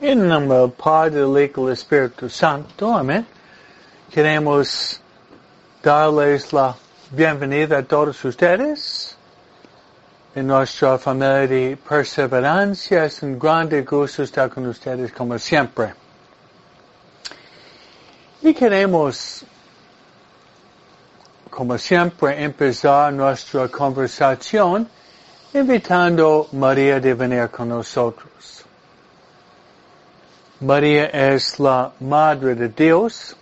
En nombre del Padre, del Hijo y del Espíritu Santo. Amén. Queremos darles la bienvenida a todos ustedes en nuestra familia de perseverancia. Es un grande gusto estar con ustedes como siempre. Y queremos, como siempre, empezar nuestra conversación invitando a María de venir con nosotros. María es la Madre de Dios.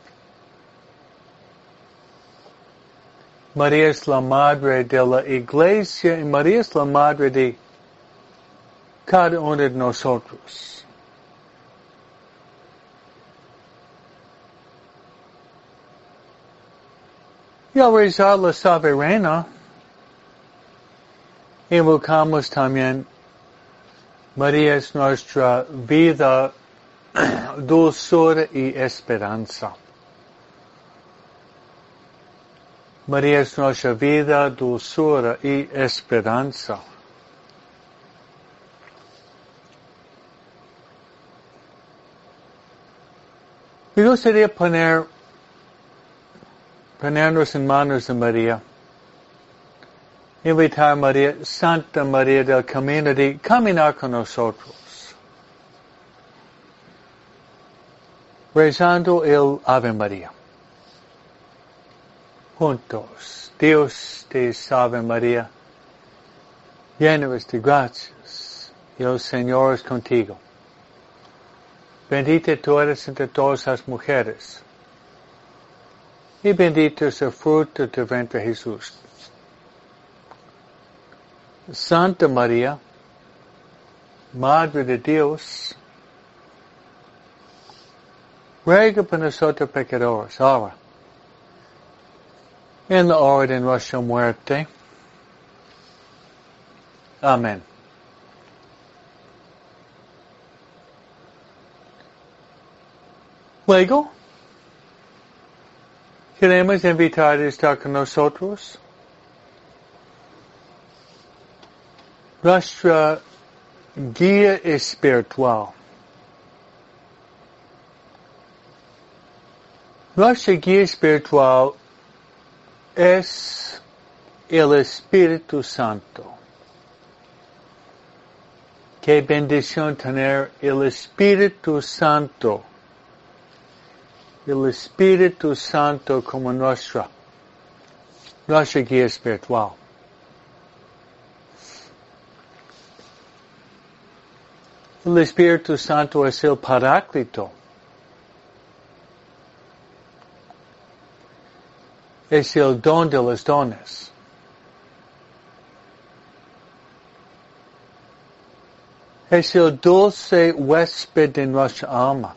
María es la Madre de la Iglesia y María es la Madre de cada uno de nosotros. Y al rezar la soberana, invocamos también María es nuestra vida dulçura e esperança. Maria é nossa vida, dulçura e esperança. Me gostaria de poner nos em manos de Maria. Invitar Maria, Santa Maria del Caminho de caminhar conosco. Rezando el Ave María. Juntos, Dios te salve María, llena de gracias, y el Señor es contigo. Bendita tú eres entre todas las mujeres, y bendito es el fruto de tu vientre Jesús. Santa María, Madre de Dios, ruega por nosotros pecadores, ahora, en la hora de nuestra muerte. Amén. Luego, queremos invitar a estar con nosotros nuestra guía espiritual. Nossa guia espiritual é o Espírito Santo. Que bendição ter o Espírito Santo. O Espírito Santo como nossa, nossa guia espiritual. O Espírito Santo é o Paráclito. Es el don de los dones. Es el dulce huésped de nuestra alma.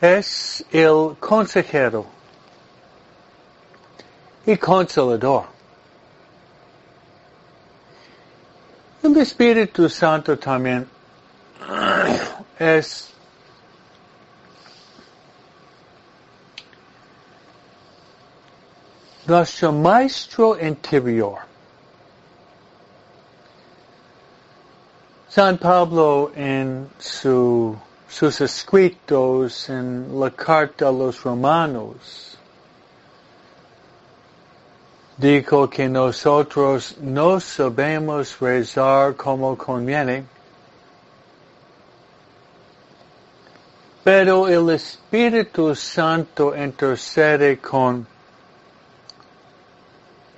Es el consejero y consolador. El Espíritu Santo también es nuestro maestro interior. San Pablo en su, sus escritos en la carta a los romanos dijo que nosotros no sabemos rezar como conviene Pero el Espíritu Santo intercede con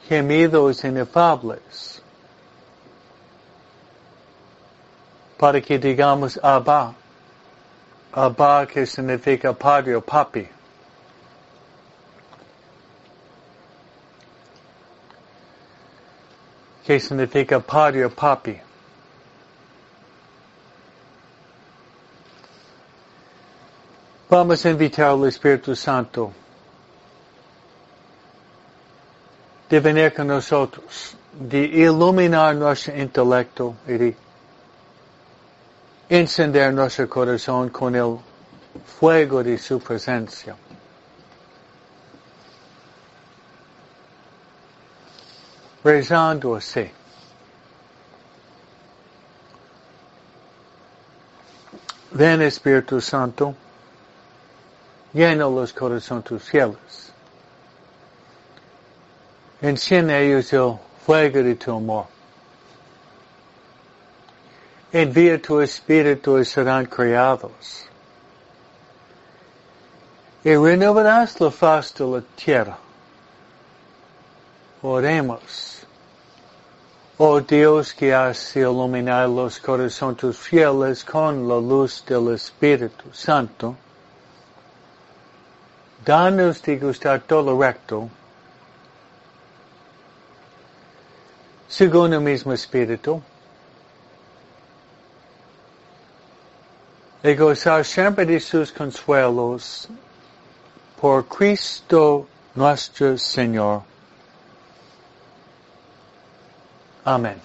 gemidos inefables para que digamos Abba. Abba que significa padre o papi. Que significa padre o papi. Vamos a invitar al Espíritu Santo de venir con nosotros, de iluminar nuestro intelecto y de encender nuestro corazón con el fuego de su presencia. rezando así. Ven Espíritu Santo, llena los corazones tus fieles. Enciende ellos el fuego de tu amor. Envía tu Espíritu y serán creados. Y renovarás la faz de la tierra. Oremos. Oh Dios que has iluminado los corazones fieles con la luz del Espíritu Santo, danos de gustar todo recto, según el mismo Espíritu, y gozar siempre de sus consuelos por Cristo nuestro Señor. Amén.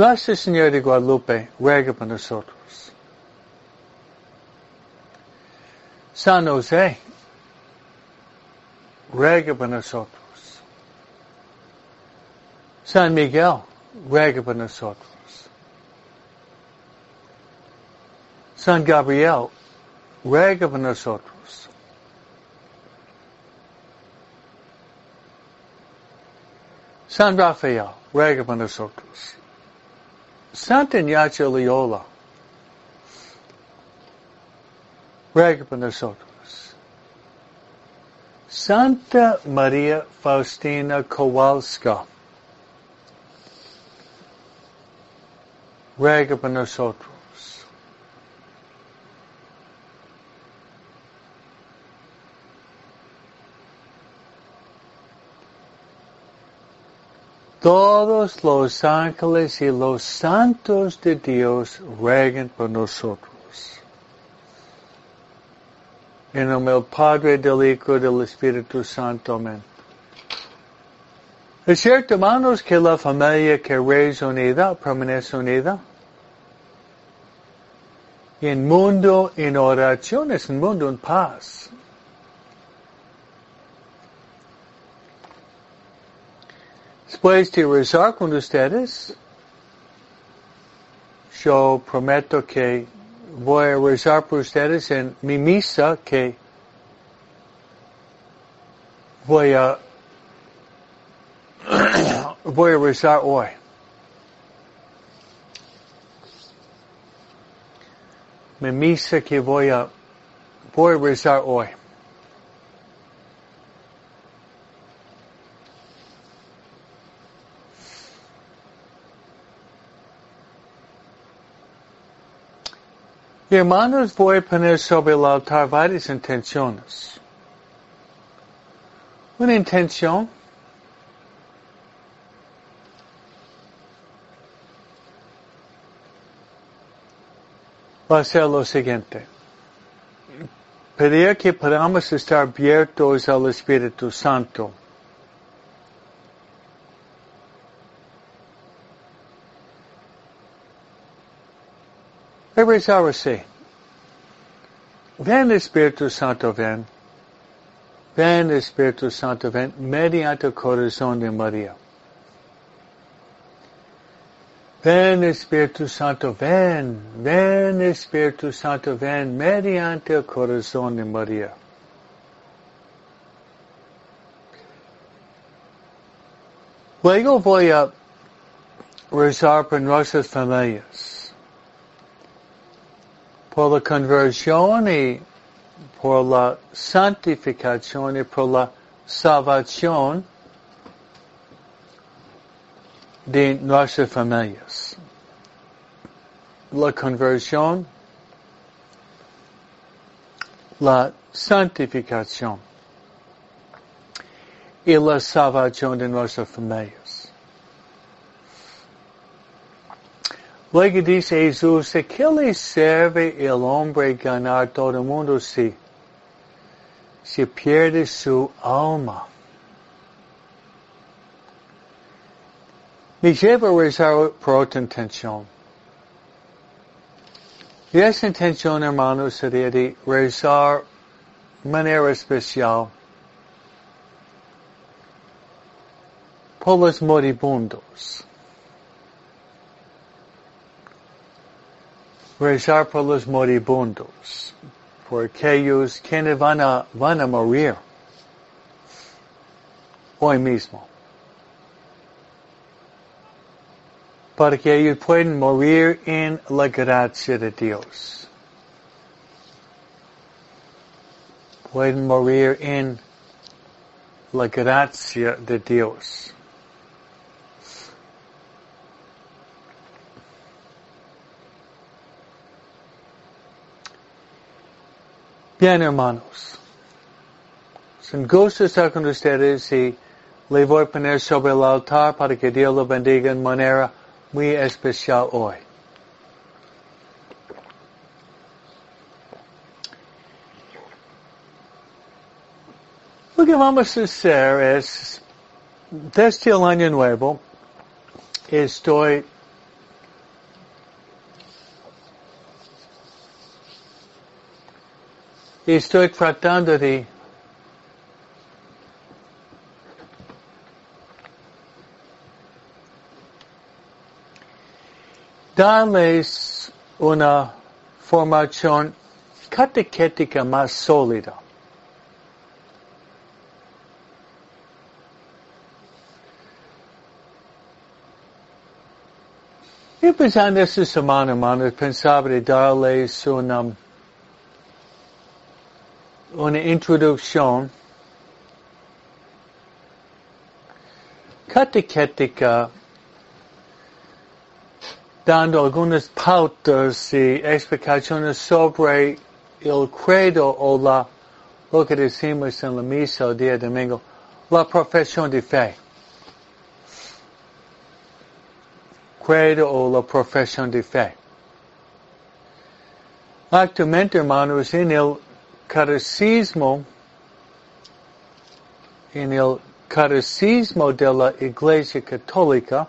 Nuestra Señora de Guadalupe ruega por nosotros. San José ruega por nosotros. San Miguel ruega por nosotros. San Gabriel ruega por nosotros. San Rafael, ruega por nosotros. Santa Ignacia Loyola, ruega por nosotros. Santa María Faustina Kowalska, ruega por nosotros. Todos los ángeles y los santos de Dios rueguen por nosotros. En nombre del Padre, del Hijo y del Espíritu Santo. Amén. Es cierto, hermanos, que la familia que reza unida permanece unida. Y en mundo en oración es un mundo en paz. Después de rezar con ustedes, yo prometo que voy a rezar por ustedes en mi misa que voy a voy a rezar hoy. Mi misa que voy a voy a rezar hoy. Hermanos, voy a poner sobre el altar varias intenciones. Una intención va a ser lo siguiente. Pedir que podamos estar abiertos al Espíritu Santo. Rezar así. Ven Espíritu Santo, ven. Ven Espíritu Santo, ven mediante el corazón de María. Ven Espíritu Santo, ven. Ven Espíritu Santo, ven mediante el corazón de María. Luego voy a rezar por nuestras familias por la conversión y por la santificación y por la salvación de nuestras familias. La conversión, la santificación y la salvación de nuestras familias. Luego dice Jesús, ¿qué le sirve el hombre ganar todo el mundo si, si pierde su alma? Me lleva a rezar por otra intención. Y esa intención, hermanos, sería de rezar manera especial por los moribundos. Rezar por los moribundos, por aquellos quienes van a, van a morir hoy mismo. Para que ellos puedan morir en la gracia de Dios. Pueden morir en la gracia de Dios. Bien, hermanos. Es un gusto estar con ustedes y le voy a poner sobre el altar para que Dios lo bendiga en manera muy especial hoy. Lo que vamos a hacer es, desde el año nuevo, estoy estoy tratando de darles una formación catequética más sólida. Y pensando esta semana, hermanos, pensaba de darles una una introducción catequética dando algunas pautas y explicaciones sobre el credo o la, lo que decimos en la misa el día domingo, la profesión de fe. Credo o la profesión de fe. Actualmente, hermanos, en el catecismo, en el catecismo de la Iglesia Católica,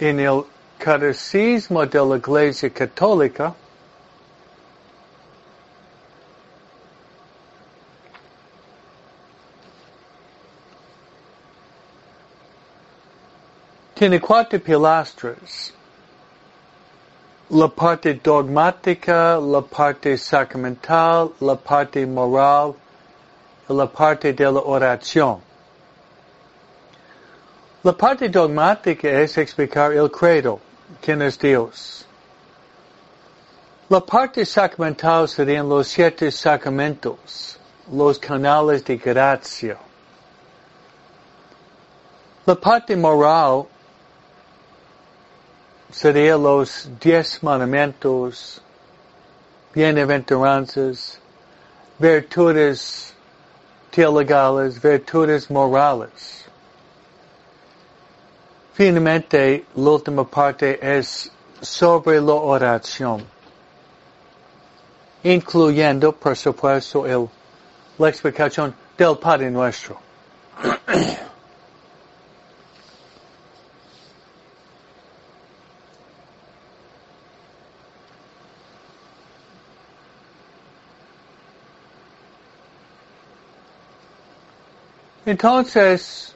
en el catecismo de la Iglesia Católica, tiene cuatro pilastras la parte dogmática, la parte sacramental, la parte moral la parte de la oración. La parte dogmática es explicar el credo, quién es Dios. La parte sacramental serían los siete sacramentos, los canales de gracia. La parte moral sería los diez mandamientos, bienaventuranzas, virtudes teologales, virtudes morales. Finalmente, la última parte es sobre la oración, incluyendo, por supuesto, el, la explicación del Padre Nuestro. Entonces,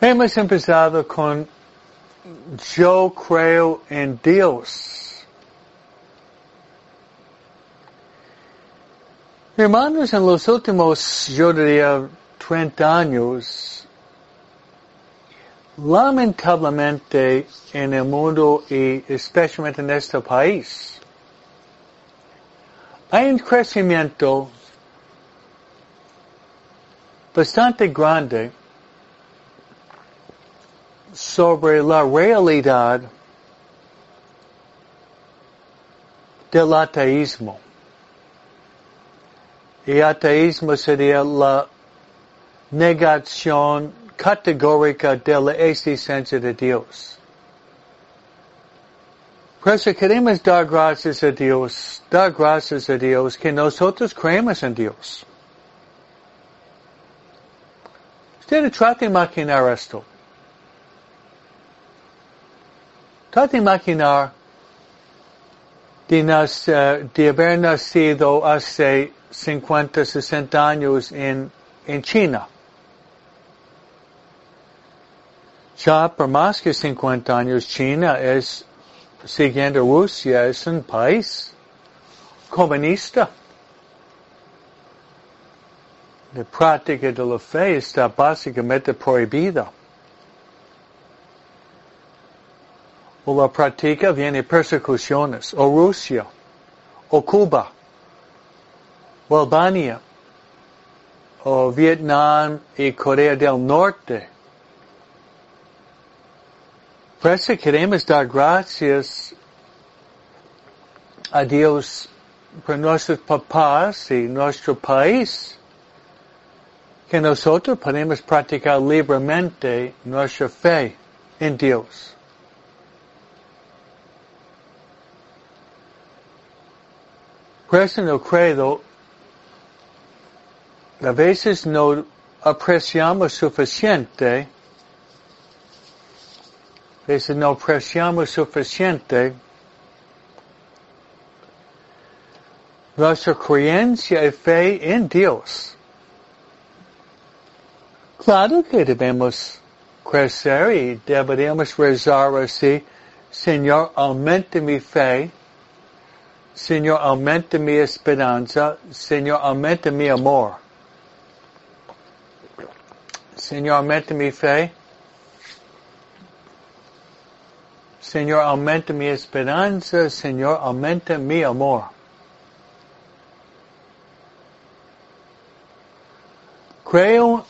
hemos empezado con yo creo en Dios. Hermanos, en los últimos, yo diría, 30 años, lamentablemente en el mundo y especialmente en este país, hay un crecimiento bastante grande sobre la realidad del ateísmo. Y ateísmo sería la negación categórica de la existencia de Dios. Por eso queremos dar gracias a Dios, dar gracias a Dios que nosotros creemos en Dios. Ustedes traten de maquinar esto. Traten de maquinar de, nas, uh, de haber nacido hace 50, 60 años en China. Ya por más que 50 años China es, siguiendo Rusia, es un país comunista. La práctica de la fe está básicamente prohibida. O la práctica viene persecuciones, o Rusia, o Cuba, o Albania, o Vietnam y Corea del Norte. Por queremos dar gracias a Dios por nuestros papás y nuestro país, que nosotros podemos practicar libremente nuestra fe en Dios. Por eso no creo, a veces no apreciamos suficiente veces no apreciamos suficiente. Nuestra creencia y fe en Dios. Claro que debemos crecer y deberíamos rezar así, Señor, aumente mi fe, Señor, aumente mi esperanza, Señor, aumente mi amor. Señor, aumente mi fe, Señor, aumenta mi esperanza, Señor, aumenta mi amor. Creo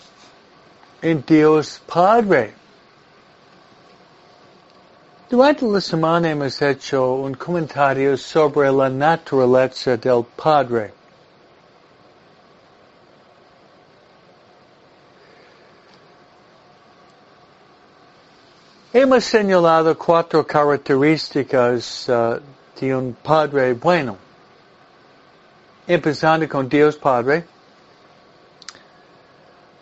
en Dios Padre. Durante la semana hemos hecho un comentario sobre la naturaleza del Padre. Hemos señalado cuatro características uh, de un Padre bueno. Empezando con Dios Padre,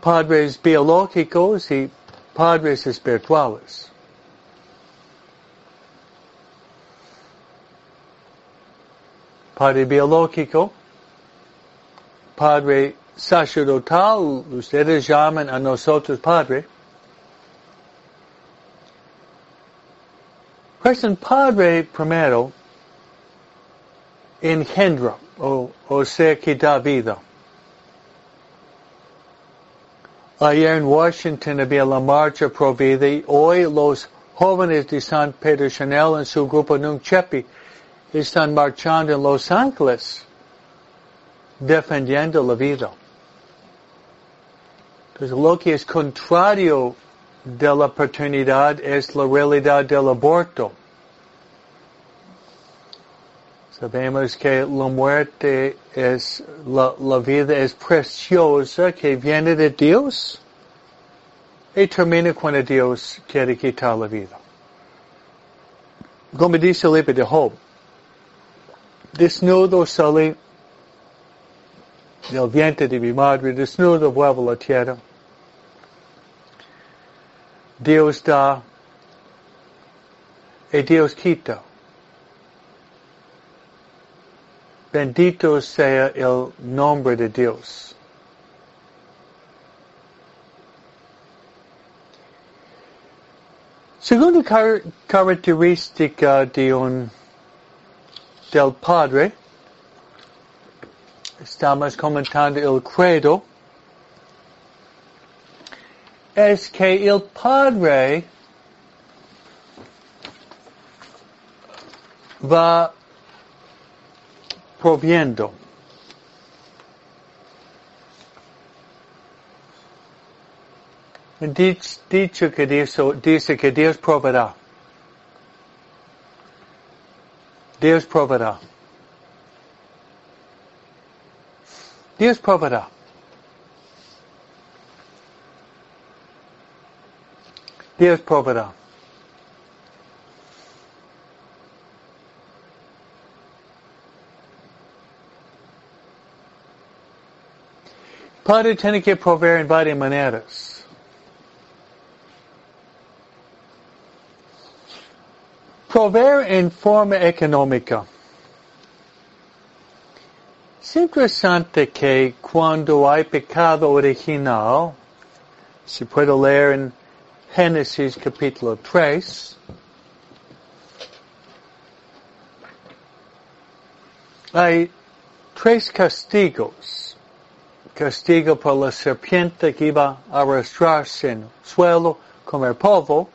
padres biológicos y padres espirituales. Padre biológico, Padre sacerdotal, ustedes llaman a nosotros Padre. Pues un padre primero engendra o, o sea que da vida. Ayer en Washington había la marcha pro vida y hoy los jóvenes de San Pedro Chanel en su grupo Nunchepi están marchando en Los Ángeles defendiendo la vida. Entonces lo que es contrario de la paternidad es la realidad del aborto. Sabemos que la muerte es, la, vida es preciosa que viene de Dios y termina cuando Dios quiere quitar la vida. Como dice el libro de Job, desnudo salí del vientre de mi madre, desnudo vuelvo a la tierra. Dios da y Dios quita. Bendito sea el nombre de Dios. Segunda car característica de un del Padre, estamos comentando el credo, es que el Padre va proviendo. Dicho que Dios, dice que Dios proveerá. Dios proveerá. Dios proveerá. Dios proveerá. Padre tiene que proveer en varias maneras. Proveer en forma económica. Es interesante que cuando hay pecado original, se puede leer en Génesis capítulo 3, hay tres castigos. Castigo por la serpiente que iba a arrastrarse en el suelo, comer polvo.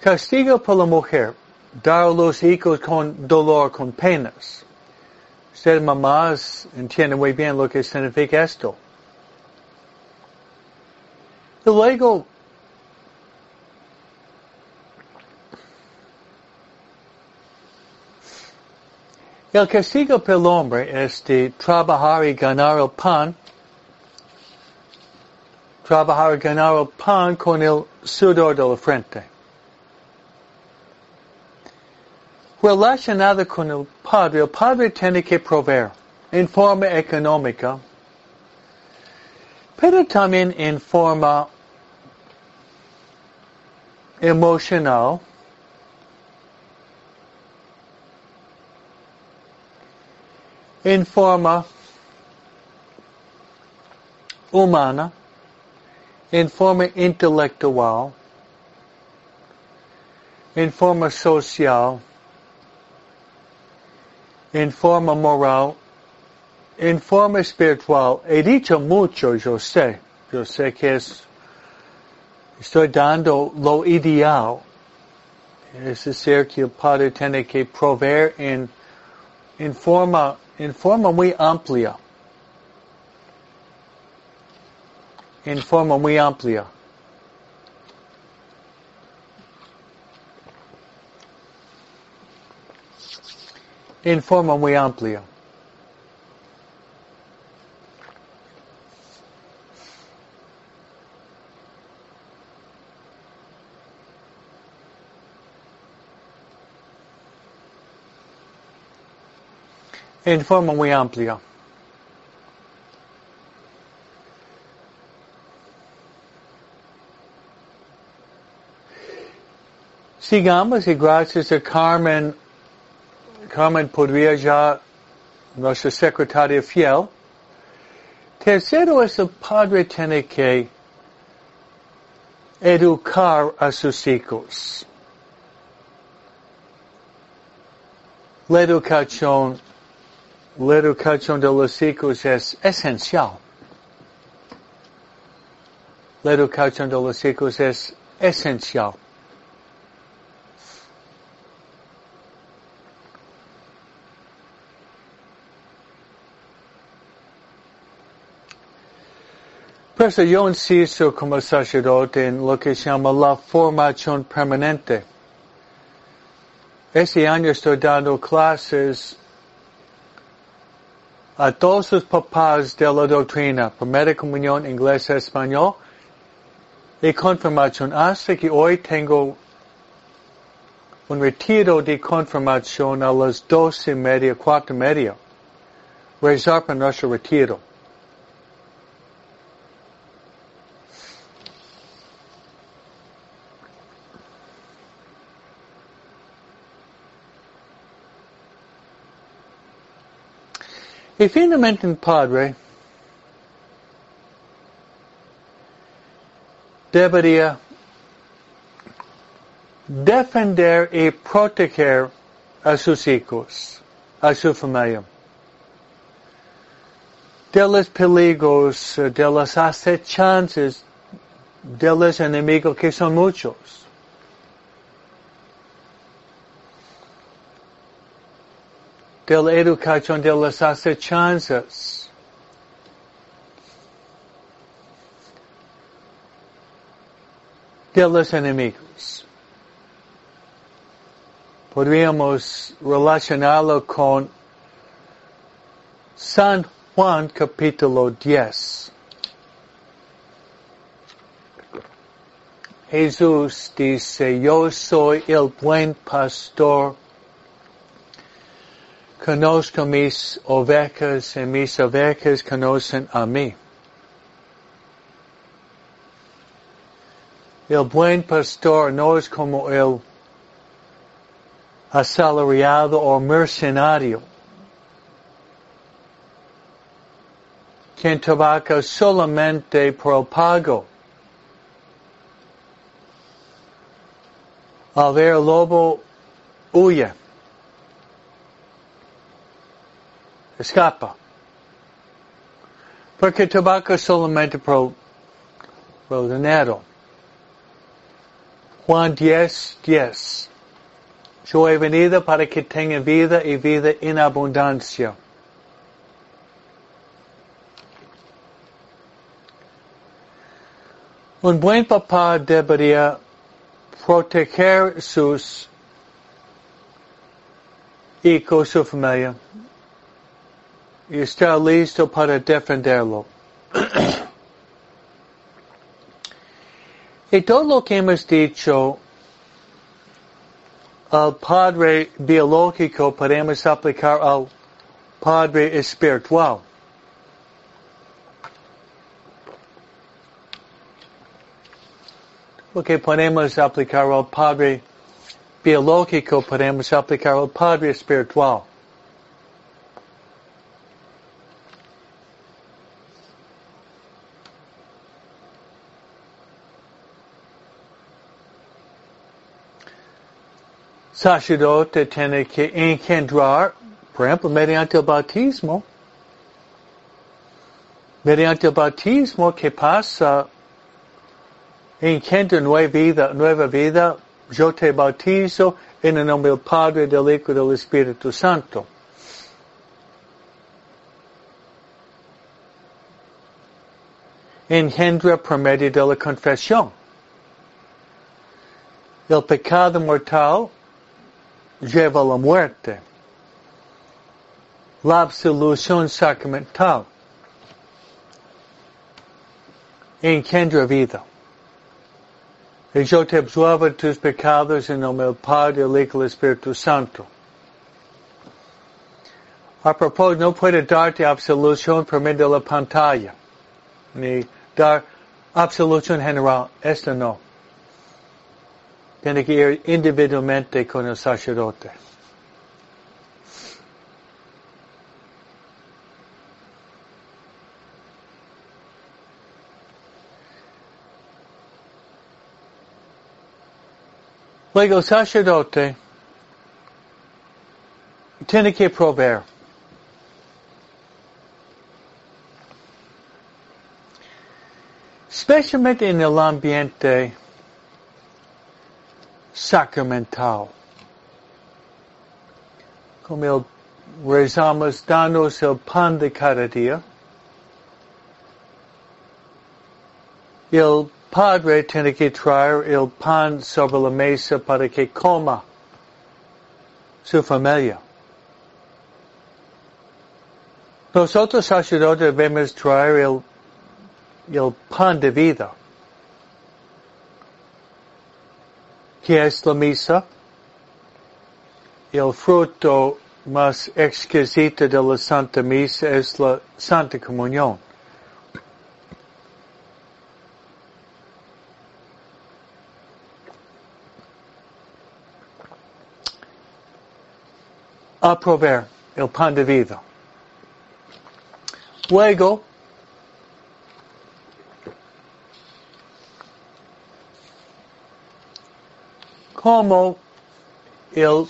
Castigo por la mujer, dar a los hijos con dolor, con penas. Ustedes mamás entienden muy bien lo que significa esto. Luego, el castigo para el hombre es de trabajar y ganar el pan, trabajar y ganar el pan con el sudor de la frente. Relacionado con el padre, el padre tiene que proveer en forma económica, pero también en forma emocional, en forma humana, en forma intelectual, en forma social, en forma moral, en forma espiritual. He dicho mucho, yo sé, yo sé que es Estoy dando lo ideal. Es decir, que el Padre tiene que proveer en, en, forma, en forma muy amplia. En forma muy amplia. En forma muy amplia. En forma muy amplia. Sigamos y gracias a Carmen, Carmen podría ya, nuestra secretaria fiel. Tercero es el padre tiene que educar a sus hijos. La educación la educación de los hijos es esencial. La educación de los hijos es esencial. Por eso yo insisto como sacerdote en lo que se llama la formación permanente. Este año estoy dando clases a todos los papás de la doctrina, primera comunión inglés español y confirmación, hasta que hoy tengo un retiro de confirmación a las doce y media, cuatro y media. Rezar para nuestro retiro. Y finalmente padre debería defender y proteger a sus hijos, a su familia, de los peligros, de las acechanzas de los enemigos que son muchos. De la educación de las acechanzas. de los enemigos. Podríamos relacionarlo con San Juan capítulo 10. Jesús dice, yo soy el buen pastor conozco mis ovejas y mis ovejas conocen a mí. El buen pastor no es como el asalariado o mercenario. Quien trabaja solamente por pago. Al ver lobo, huye. Escapa. Porque trabaja solamente por, por el dinero. Juan 10, 10. Yo he venido para que tengan vida y vida en abundancia. Un buen papá debería proteger sus hijos, su familia, y estar listo para defenderlo. y todo lo que hemos dicho al Padre biológico podemos aplicar al Padre espiritual. Lo que podemos aplicar al Padre biológico podemos aplicar al Padre espiritual. Sacerdote tiene que engendrar, por ejemplo, mediante el bautismo. Mediante el bautismo que pasa, engendra nueva vida, nueva vida, yo te bautizo en el nombre del Padre, del Hijo y del Espíritu Santo. Engendra por medio de la confesión. El pecado mortal lleva la muerte. La absolución sacramental engendra vida. Y yo te absuelvo tus pecados en nombre del Padre, del Hijo y del Espíritu Santo. A propósito, no puede darte absolución por medio de la pantalla, ni dar absolución general. Esto no. Tiene que ir individualmente con el sacerdote. Luego el sacerdote tiene que proveer. Especialmente en el ambiente sacramental. Como el rezamos, danos el pan de cada día. El padre tiene que traer el pan sobre la mesa para que coma su familia. Nosotros sacerdotes debemos traer el, el pan de vida. Que es la misa, el fruto más exquisito de la Santa Misa es la Santa Comunión. A el pan de vida. Luego, como ele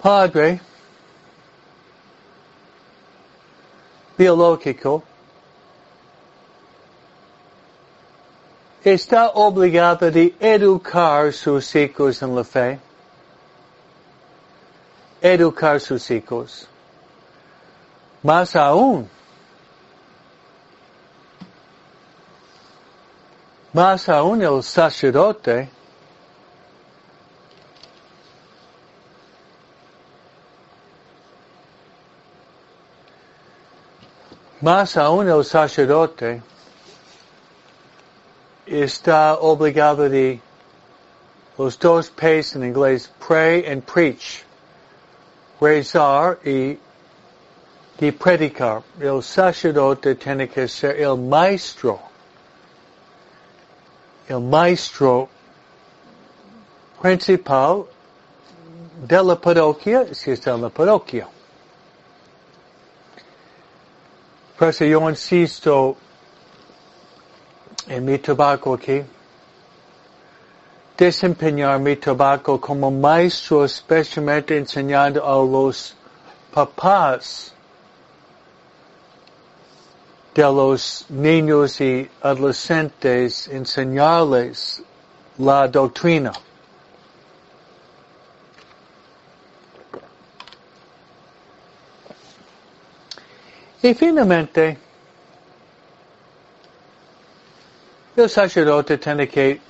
Padre biológico está obrigado de educar seus filhos la fé, educar seus filhos, mas aún Más aún el sacerdote Más aún el sacerdote está obligado de los dos P's en inglés, pray and preach, rezar y de predicar. El sacerdote tiene que ser el maestro. El maestro principal de la parroquia, si está en la parroquia. Por eso yo insisto en mi trabajo aquí, desempeñar mi trabajo como maestro, especialmente enseñando a los papás de los niños y adolescentes, enseñarles la doctrina. Y finalmente, el sacerdote tiene que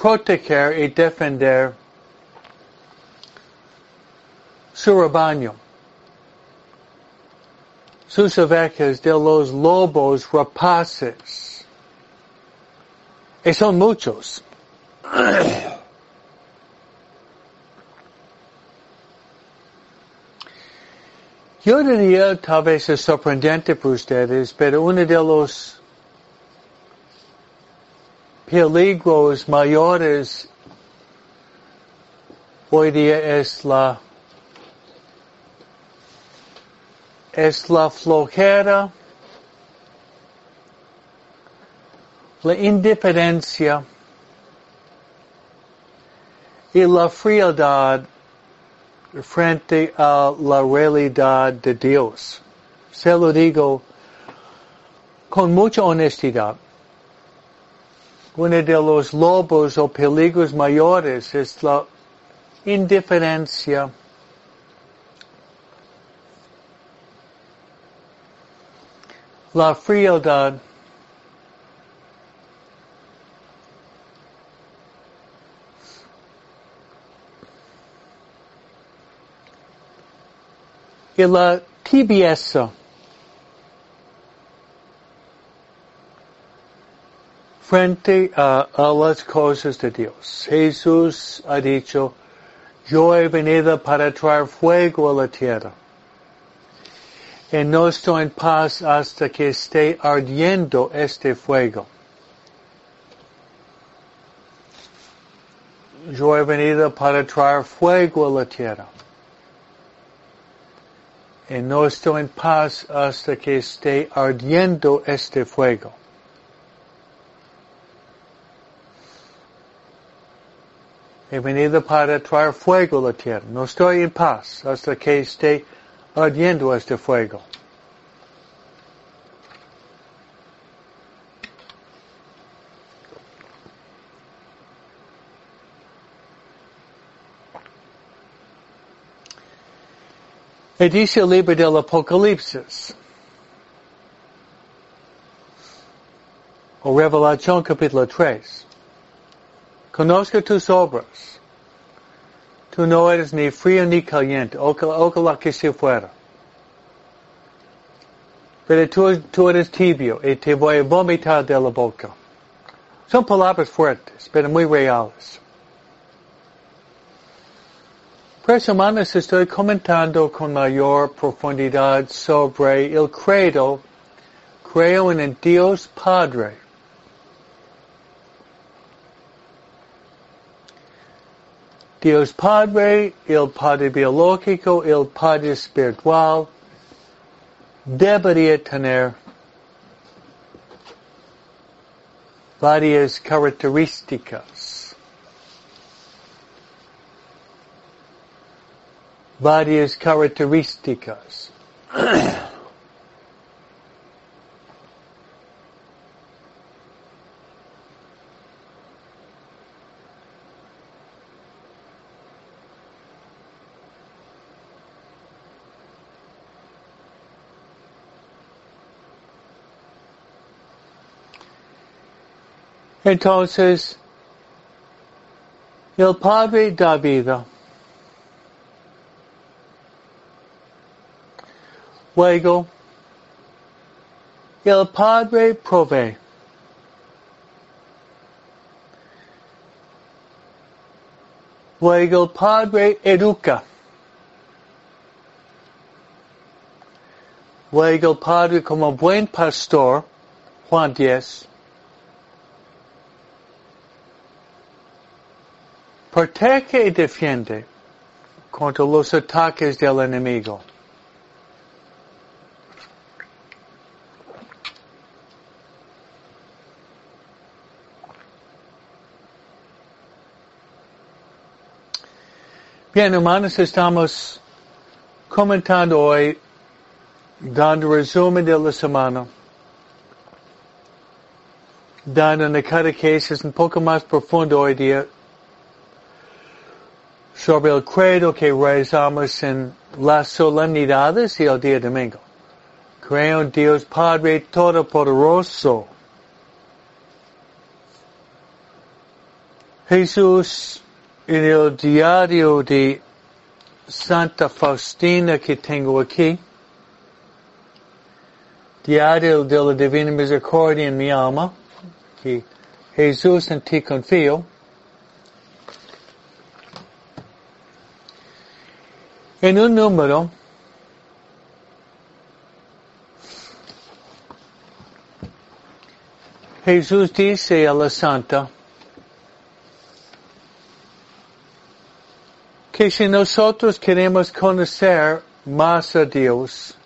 proteger y defender su rebaño, sus ovejas de los lobos rapaces. Y son muchos. Yo diría, tal vez es sorprendente para ustedes, pero uno de los peligros mayores hoy día es la es la flojera, la indiferencia y la frialdad frente a la realidad de Dios. Se lo digo con mucha honestidad. Uno de los lobos o peligros mayores es la indiferencia la frialdad y la tibieza. frente a, a, las cosas de Dios. Jesús ha dicho, yo he venido para traer fuego a la tierra. Y no estoy en paz hasta que esté ardiendo este fuego. Yo he venido para traer fuego a la tierra y no estoy en paz hasta que esté ardiendo este fuego. He venido para traer fuego a la tierra. No estoy en paz hasta que esté ardiendo este fuego. E dice de libro dell'Apocalipsis, o Revelación Capítulo 3, conosca tus obras, Tú no eres ni frío ni caliente, ojalá que se fuera. Pero tú, eres tibio y te voy a vomitar de la boca. Son palabras fuertes, pero muy reales. Pues hermanos, estoy comentando con mayor profundidad sobre el credo. Creo en el Dios Padre. Dios Padre, el Padre biológico, el Padre espiritual, debería tener varias características. varias características. Entonces, el Padre da vida. Luego, el Padre provee. Luego el Padre educa. Luego el Padre como buen pastor, Juan 10, protege y defiende contra los ataques del enemigo. Bien, hermanos, estamos comentando hoy, dando resumen de la semana, dando una catequesis un poco más profundo hoy día sobre el credo que rezamos en las solemnidades y el día domingo. Creo en Dios Padre Todopoderoso. Jesús en el diario de Santa Faustina que tengo aquí, diario de la Divina Misericordia en mi alma, que Jesús en ti confío, en un número Jesús dice a la Santa, que si nosotros queremos conocer más a Dios,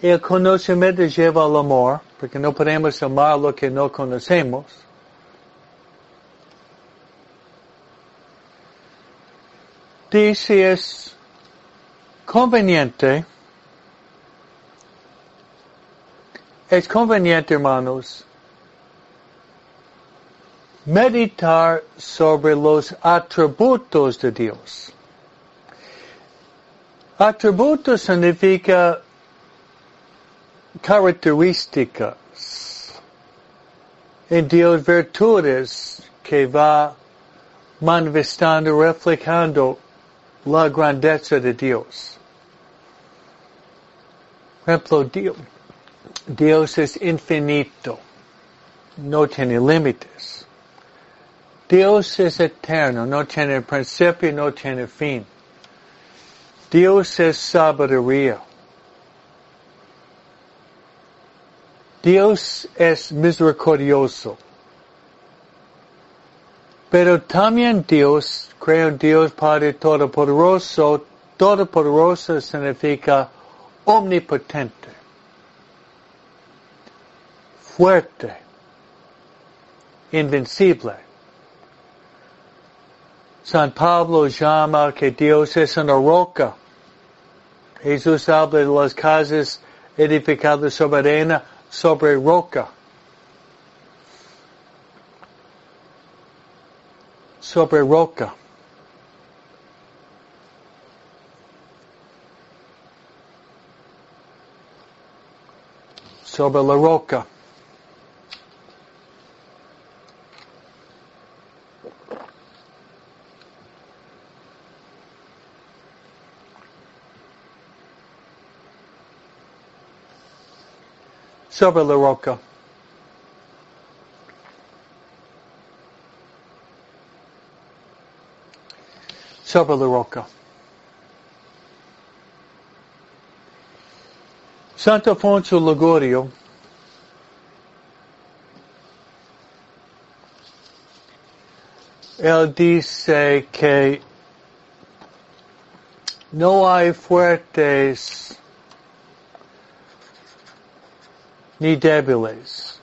el conocimiento lleva al amor, porque no podemos amar lo que no conocemos. Dice es conveniente, es conveniente hermanos, meditar sobre los atributos de Dios. Atributos significa características en Dios virtudes que va manifestando, reflejando la grandeza de Dios. Ejemplo, Dios, Dios es infinito, no tiene límites. Dios es eterno, no tiene principio, no tiene fin. Dios es sabiduría. Dios es misericordioso. Pero también Dios, creo en Dios Padre Todopoderoso, Todopoderoso significa omnipotente, fuerte, invencible. San Pablo llama que Dios es una roca. Jesús habla de las casas edificadas sobre arena, sobre roca. Sobre roca. Sobre la roca. sobre la roca. Sobre la roca. Santo Afonso Ligurio él dice que no hay fuertes ni débiles.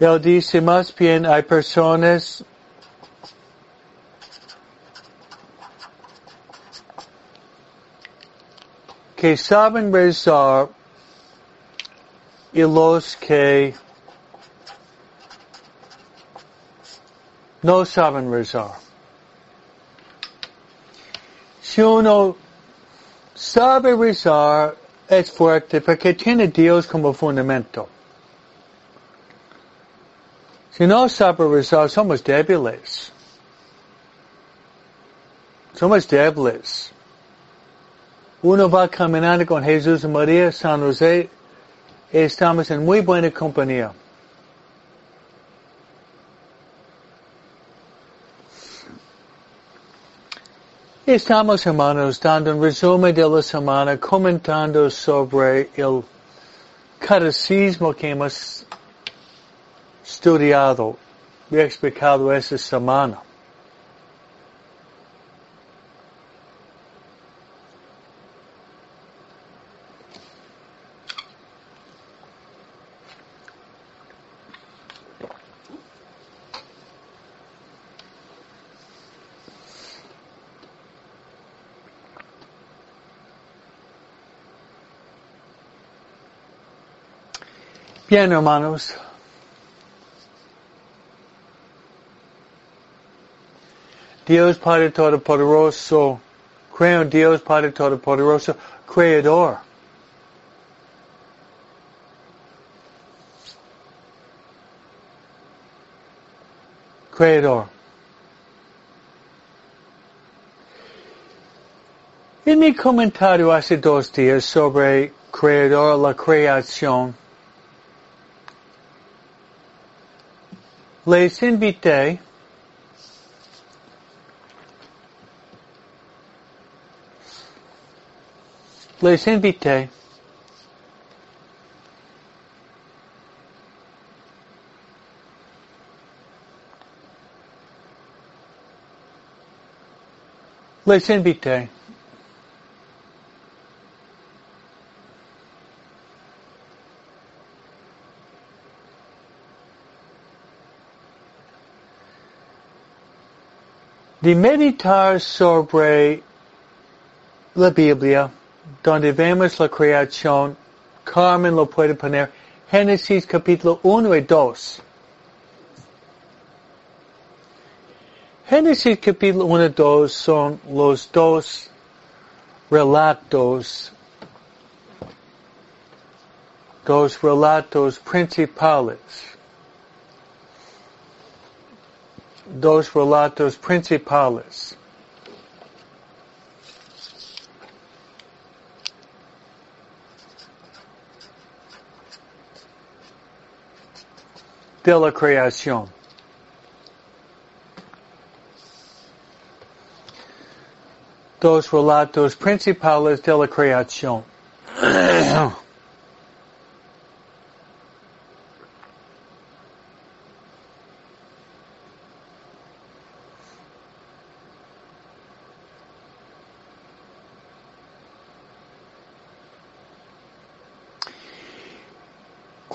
Él dice más bien hay personas que saben rezar y los que no saben rezar. Si uno sabe rezar es fuerte porque tiene Dios como fundamento. Si no sabe rezar, somos débiles. Somos débiles. Uno va caminando con Jesús y María, San José, y estamos en muy buena compañía. Estamos, hermanos, dando un resumen de la semana comentando sobre el catecismo que hemos estudiado y explicado esta semana. Bien, hermanos. Dios Padre Todopoderoso, creo Dios Padre Todopoderoso, Creador. Creador. En mi comentario hace dos días sobre Creador, la creación, les invités les invités les invités de meditar sobre la Biblia, donde vemos la creación, Carmen lo puede poner, Génesis capítulo 1 y 2. Génesis capítulo 1 y 2 son los dos relatos, dos relatos principales dos relatos principales. de la creación. Dos relatos principales de la creación.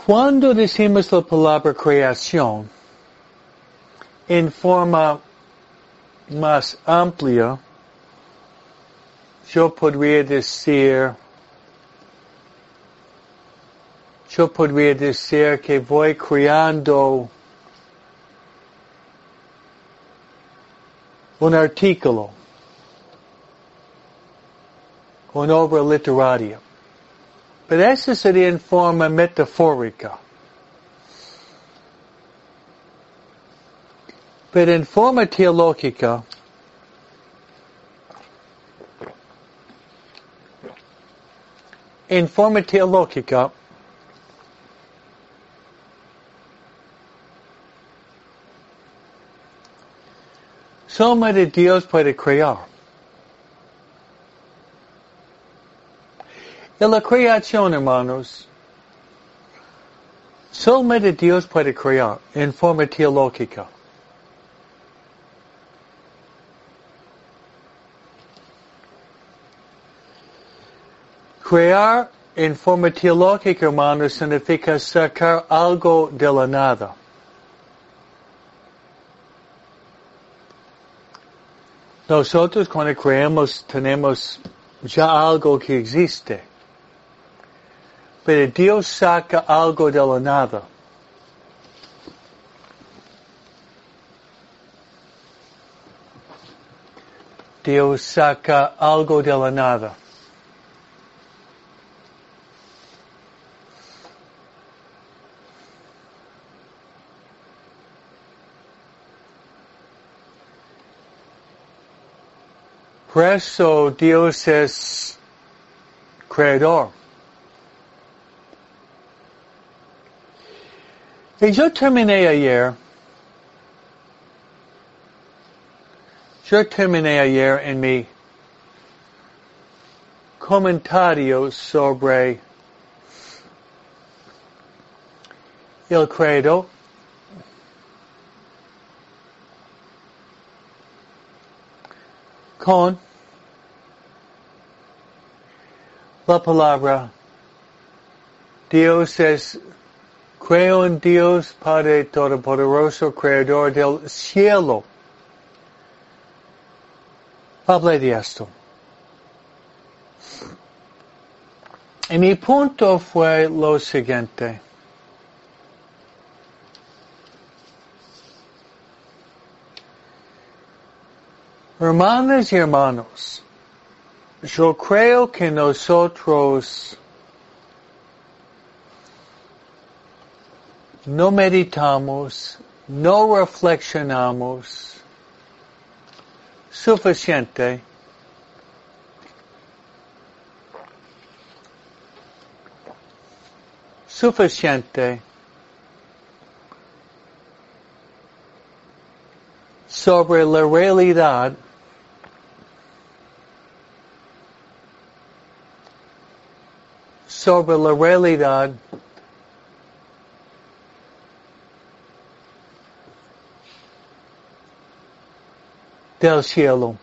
Cuando decimos la palabra creación en forma más amplia, yo podría decir, yo podría decir que voy creando un artículo, una obra literaria. But essa seria em forma metafórica. But in forma teológica, in forma teológica, Soma de Dios puede crear. De la creación, hermanos, solamente Dios puede crear en forma teológica. Crear en forma teológica, hermanos, significa sacar algo de la nada. Nosotros cuando creemos tenemos ya algo que existe. Pero Dios saca algo de la nada. Dios saca algo de la nada. Por eso Dios es creador. Et je terminais hier. Je terminais hier en mi comentario sobre il credo con la palabra Dios es creo en Dios Padre Todopoderoso, Creador del cielo. Hablé de esto. Y mi punto fue lo siguiente. Hermanas y hermanos, yo creo que nosotros no meditamos, no reflexionamos. Suficiente. Suficiente. Sobre la realidad. Sobre la realidad del cielo.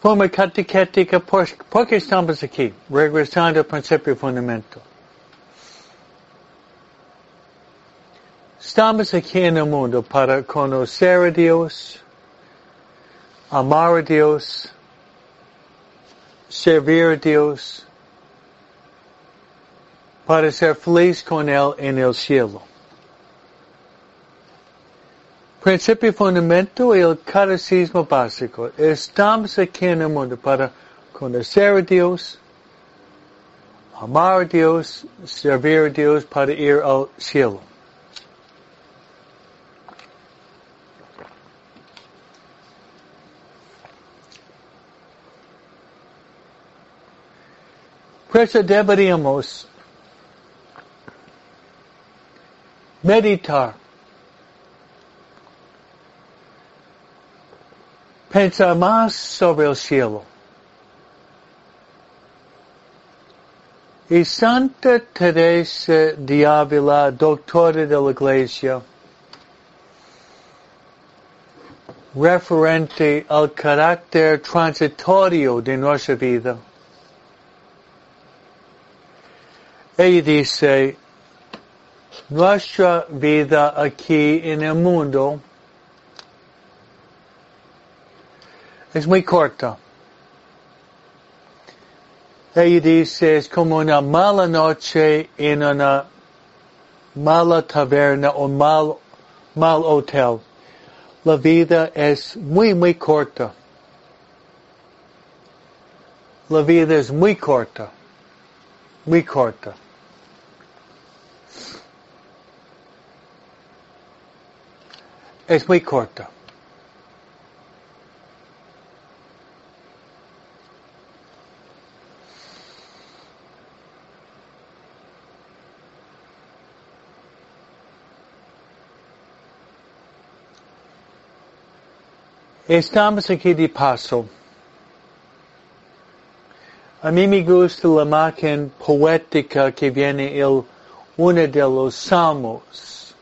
Forma catequética, ¿por, ¿por qué estamos aquí? Regresando al principio fundamental. Estamos aquí en el mundo para conocer a Dios, amar a Dios, servir a Dios, para ser feliz con Él en el cielo. Principio fundamento y el catecismo básico. Estamos aquí en el mundo para conocer a Dios, amar a Dios, servir a Dios para ir al cielo. Por eso deberíamos meditar pensa mais sobre o cielo. E Santa Teresa de Ávila, doutora da Iglesia, referente ao carácter transitório de nossa vida, ele disse, nossa vida aqui no mundo es muy corta. Ella dice, es como una mala noche en una mala taberna o mal, mal hotel. La vida es muy, muy corta. La vida es muy corta. Muy corta. Es muy corta. Estamos aquí de paso. A mí me gusta la imagen poética que viene el uno de los salmos.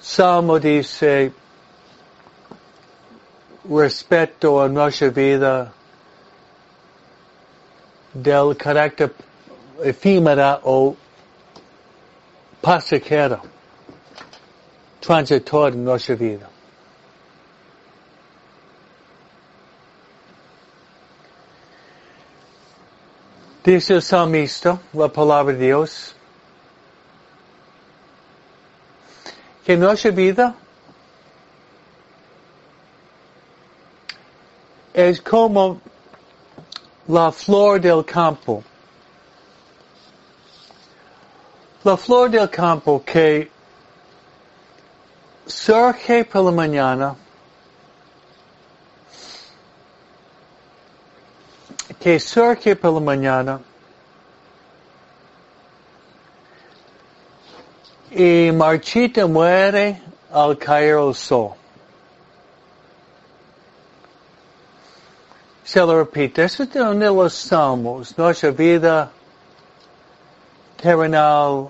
Salmo dice, respeto a nuestra vida del carácter efímera o pasajero transitor en nuestra vida. Dice el salmista, la palabra de Dios, que nuestra vida es como la flor del campo. La flor del campo que surge por la mañana que surge por la mañana y marchita muere al caer el sol. Se lo repite, eso es de uno de los salmos, nuestra vida terrenal.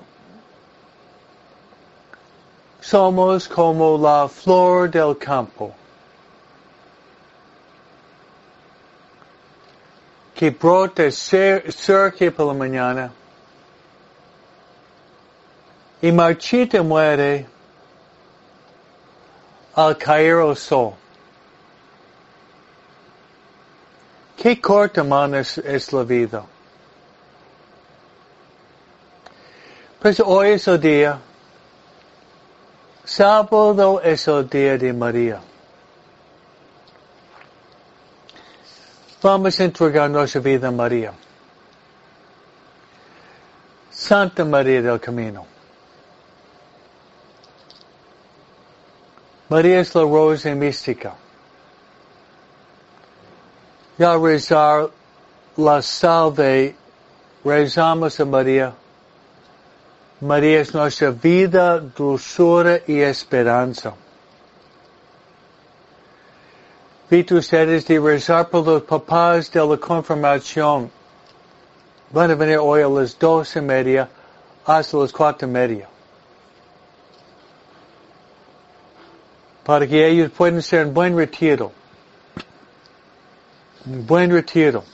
Somos como la flor del campo. que brota cerca por la mañana y marchita muere al caer el sol. Qué corta, manos es, la vida. Pues hoy es el día. Sábado es el día de María. Vamos a entregar nuestra vida a María. Santa María del Camino. María es la rosa mística. Ya rezar la salve, rezamos a María. María es nuestra vida, dulzura y esperanza. Vito ustedes de rezar por los papás de la confirmación. Van a venir hoy a las dos y media hasta las cuatro y media. Para que ellos puedan ser un buen retiro. Un buen retiro.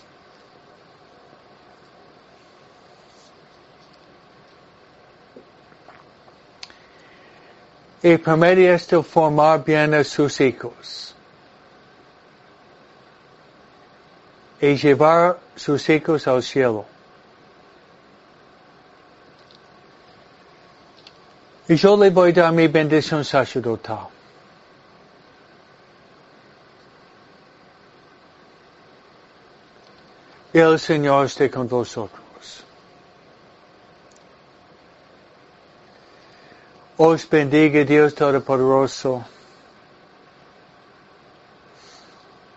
Y permite esto formar bien a sus hijos. Y llevar sus hijos al cielo. Yo le voy a dar mi bendición sacerdotal. El Señor esté con Os bendiga Dios Todopoderoso,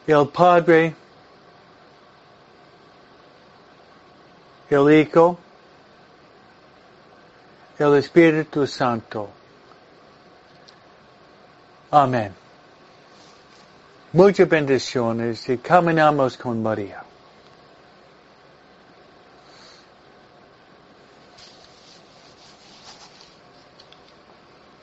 el Padre, el Hijo, el Espíritu Santo. Amén. Muchas bendiciones y caminamos con María.